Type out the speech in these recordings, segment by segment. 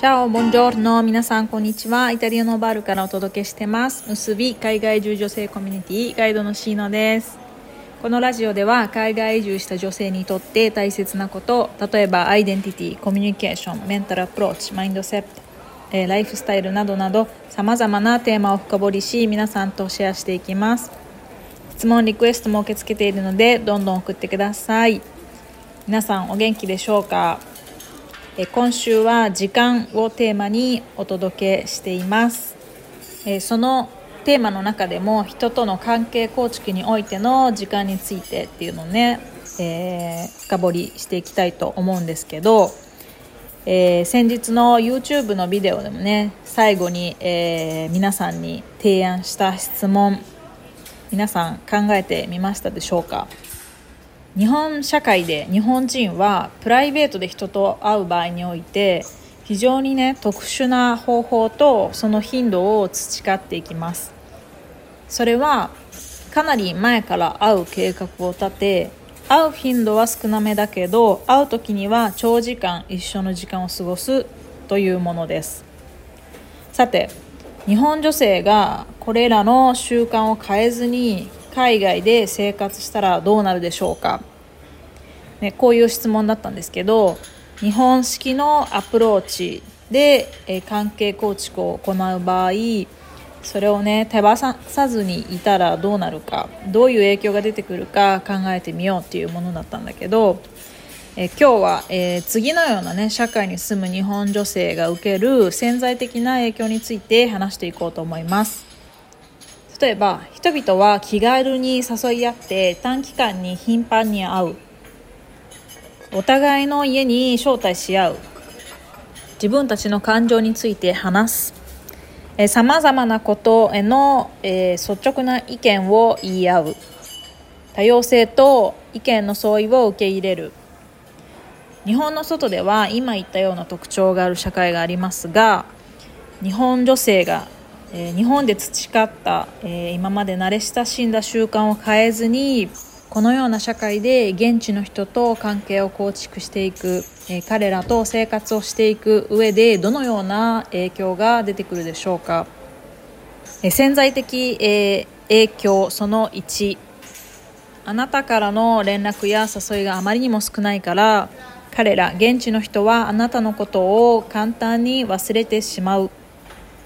チャオ、ボンジョールの皆さん、こんにちは。イタリアのバルからお届けしてます。結び海外移住女性コミュニティガイドのシーノです。このラジオでは海外移住した女性にとって大切なこと、例えばアイデンティティ、コミュニケーション、メンタルアプローチ、マインドセット、えライフスタイルなどなど様々なテーマを深掘りし皆さんとシェアしていきます質問リクエストも受け付けているのでどんどん送ってください皆さんお元気でしょうか？え今週は時間をテーマにお届けしています。えそのテーマの中でも人との関係構築においての時間についてっていうのをね、えー、深掘りしていきたいと思うんですけど、えー、先日の YouTube のビデオでもね最後に、えー、皆さんに提案した質問皆さん考えてみましたでしょうか？日本社会で日本人はプライベートで人と会う場合において非常にね特殊な方法とその頻度を培っていきます。それはかなり前から会う計画を立て会う頻度は少なめだけど会う時には長時間一緒の時間を過ごすというものです。さて日本女性がこれらの習慣を変えずに海外で生活したらどうなるでしょうか、ね、こういう質問だったんですけど日本式のアプローチで、え関係構築を行う場合それをね手放さずにいたらどうなるかどういう影響が出てくるか考えてみようっていうものだったんだけどえ今日は、えー、次のようなね社会に住む日本女性が受ける潜在的な影響について話していこうと思います。例えば人々は気軽に誘い合って短期間に頻繁に会う。お互いの家に招待し合う。自分たちの感情について話す。さまざまなことへの、えー、率直な意見を言い合う。多様性と意見の相違を受け入れる。日本の外では今言ったような特徴がある社会がありますが日本女性がえー、日本で培った、えー、今まで慣れ親しんだ習慣を変えずにこのような社会で現地の人と関係を構築していく、えー、彼らと生活をしていく上でどのような影響が出てくるでしょうか、え潜在的、え影響その1あなたからの連絡や誘いがあまりにも少ないから彼ら現地の人はあなたのことを簡単に忘れてしまう。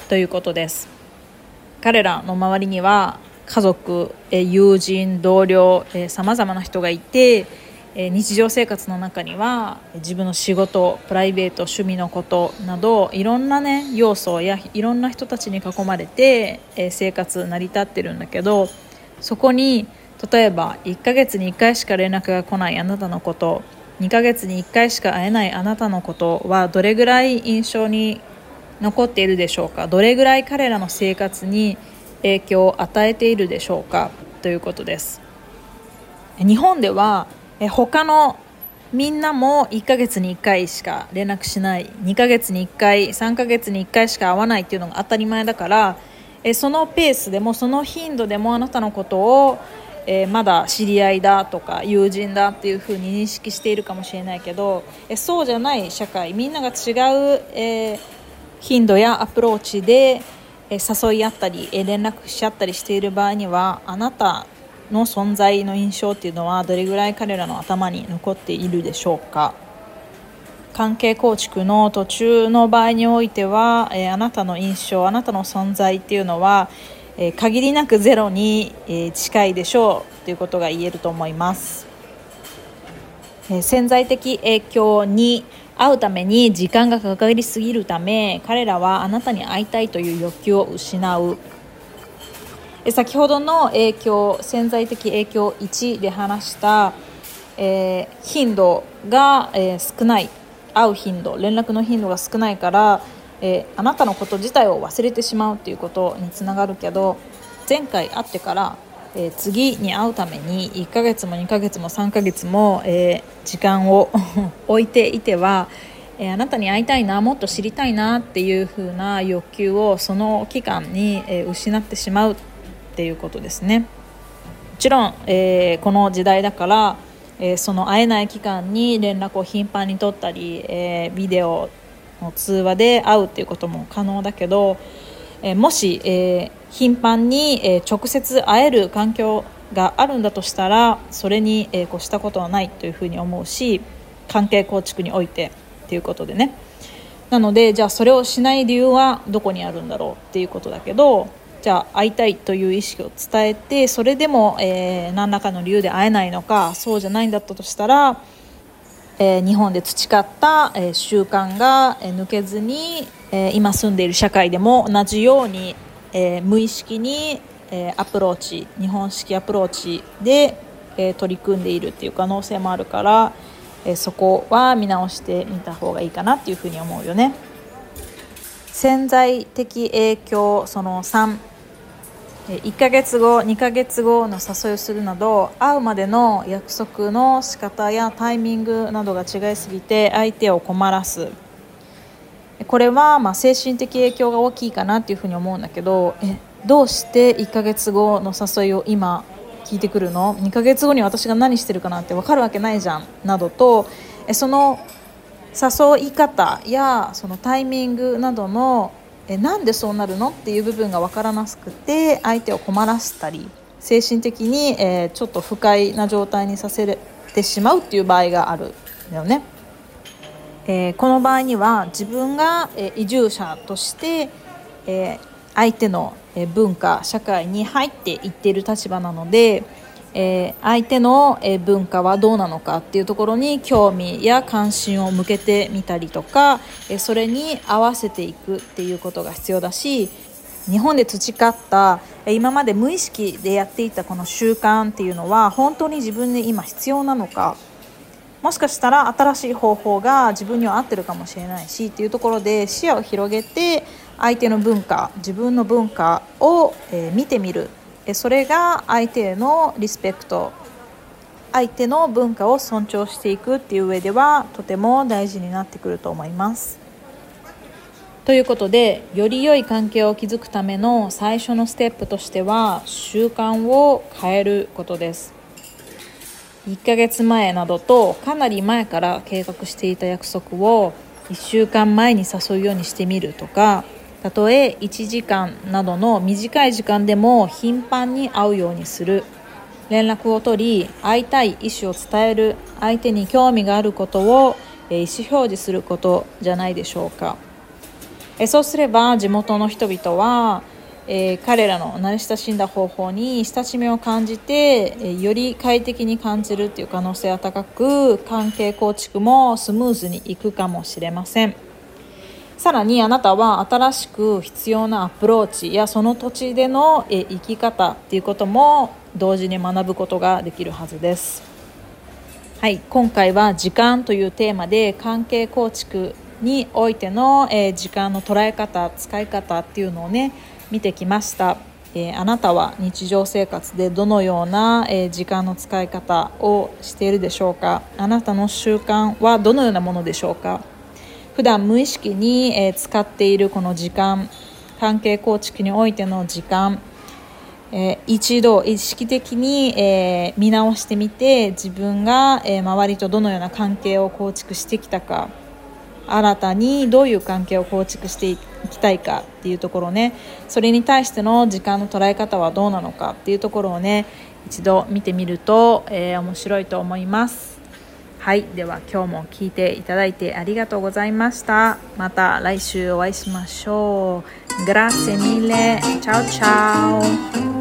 ということです。彼らの周りには家族友人同僚さまざまな人がいて日常生活の中には自分の仕事プライベート趣味のことなどいろんなね要素やいろんな人たちに囲まれて生活成り立ってるんだけどそこに例えば1ヶ月に1回しか連絡が来ないあなたのこと2ヶ月に1回しか会えないあなたのことはどれぐらい印象に残っているでしょうか？どれぐらい彼らの生活に影響を与えているでしょうか？ということです。日本では他のみんなも1ヶ月に1回しか連絡しない2ヶ月に1回3ヶ月に1回しか会わないっていうのが当たり前だからそのペースでもその頻度でもあなたのことをえまだ知り合いだとか友人だっていうふうに認識しているかもしれないけど、えそうじゃない社会みんなが違う、えー、頻度やアプローチで誘い合ったり連絡し合ったりしている場合にはあなたの存在の印象っていうのはどれぐらい彼らの頭に残っているでしょうか？関係構築の途中の場合においては、えあなたの印象あなたの存在っていうのは、え限りなくゼロに、え近いでしょうということが言えると思います、え潜在的影響に会うために時間がかかりすぎるため彼らはあなたに会いたいという欲求を失う。先ほどの影響潜在的影響1で話した、えー、頻度が、えー、少ない。会う頻度連絡の頻度が少ないから、えー、あなたのこと自体を忘れてしまうということにつながるけど前回会ってからえー、次に会うために1ヶ月も2ヶ月も3ヶ月も、えー、時間を 置いていては、えー、あなたに会いたいなもっと知りたいなっていう風な欲求をその期間に、え失ってしまうっていうことですね。もちろん、えこの時代だから、えその会えない期間に連絡を頻繁に取ったり、えビデオの通話で会うっていうことも可能だけど、えー、もし、えー、頻繁に、え直接会える環境があるんだとしたらそれに、え越したことはないというふうに思うし関係構築においてっていうことでね。なのでじゃあそれをしない理由はどこにあるんだろうっていうことだけどじゃあ会いたいという意識を伝えてそれでも、えー、何らかの理由で会えないのかそうじゃないんだったとしたら、えー、日本で培った、えー、習慣が、え抜けずに、え今住んでいる社会でも同じように、え無意識に、えアプローチ日本式アプローチで、え取り組んでいるっていう可能性もあるから、えそこは見直してみた方がいいかなっていうふうに思うよね。潜在的影響その3 1ヶ月後2ヶ月後の誘いをするなど会うまでの約束の仕方やタイミングなどが違いすぎて相手を困らすこれはま精神的影響が大きいかなっていうふうに思うんだけどえどうして1ヶ月後の誘いを今聞いてくるの？2ヶ月後に私が何してるかなんて分かるわけないじゃんなどとえその誘い方やそのタイミングなどのえなんでそうなるのっていう部分が分からなくて相手を困らせたり精神的に、えー、ちょっと不快な状態にさせてしまうっていう場合があるんだよね。えー、この場合には自分が、え移住者として、え相手の文化社会に入っていっている立場なのでえ、相手の文化はどうなのかっていうところに興味や関心を向けてみたりとかそれに合わせていくっていうことが必要だし日本で培った今まで無意識でやっていたこの習慣っていうのは本当に自分に今必要なのかもしかしたら新しい方法が自分には合ってるかもしれないしっていうところで視野を広げて相手の文化自分の文化を見てみるそれが相手へのリスペクト相手の文化を尊重していくっていう上ではとても大事になってくると思います。ということでより良い関係を築くための最初のステップとしては習慣を変えることです。1ヶ月前などとかなり前から計画していた約束を1週間前に誘うようにしてみるとかたとえ1時間などの短い時間でも頻繁に会うようにする。連絡を取り会いたい意思を伝える。相手に興味があることを意思表示することじゃないでしょうか。そうすれば地元の人々はえー、彼らの慣れ親しんだ方法に親しみを感じて、え、より快適に感じるという可能性は高く関係構築もスムーズにいくかもしれません。さらにあなたは新しく必要なアプローチやその土地でのえ生き方っていうことも同時に学ぶことができるはずです。はい、今回は時間というテーマで関係構築においての、え時間の捉え方使い方っていうのをね見てきました、えー、あなたは日常生活でどのような、え時間の使い方をしているでしょうか？あなたの習慣はどのようなものでしょうか？普段無意識に、え使っているこの時間関係構築においての時間、え一度意識的に、え見直してみて自分が、え周りとどのような関係を構築してきたか新たにどういう関係を構築していきたいかっていうところねそれに対しての時間の捉え方はどうなのかっていうところをね一度見てみると、えー、面白いと思います。はいでは今日も聞いていただいてありがとうございました。また来週お会いしましょう。Grazie mille ciao ciao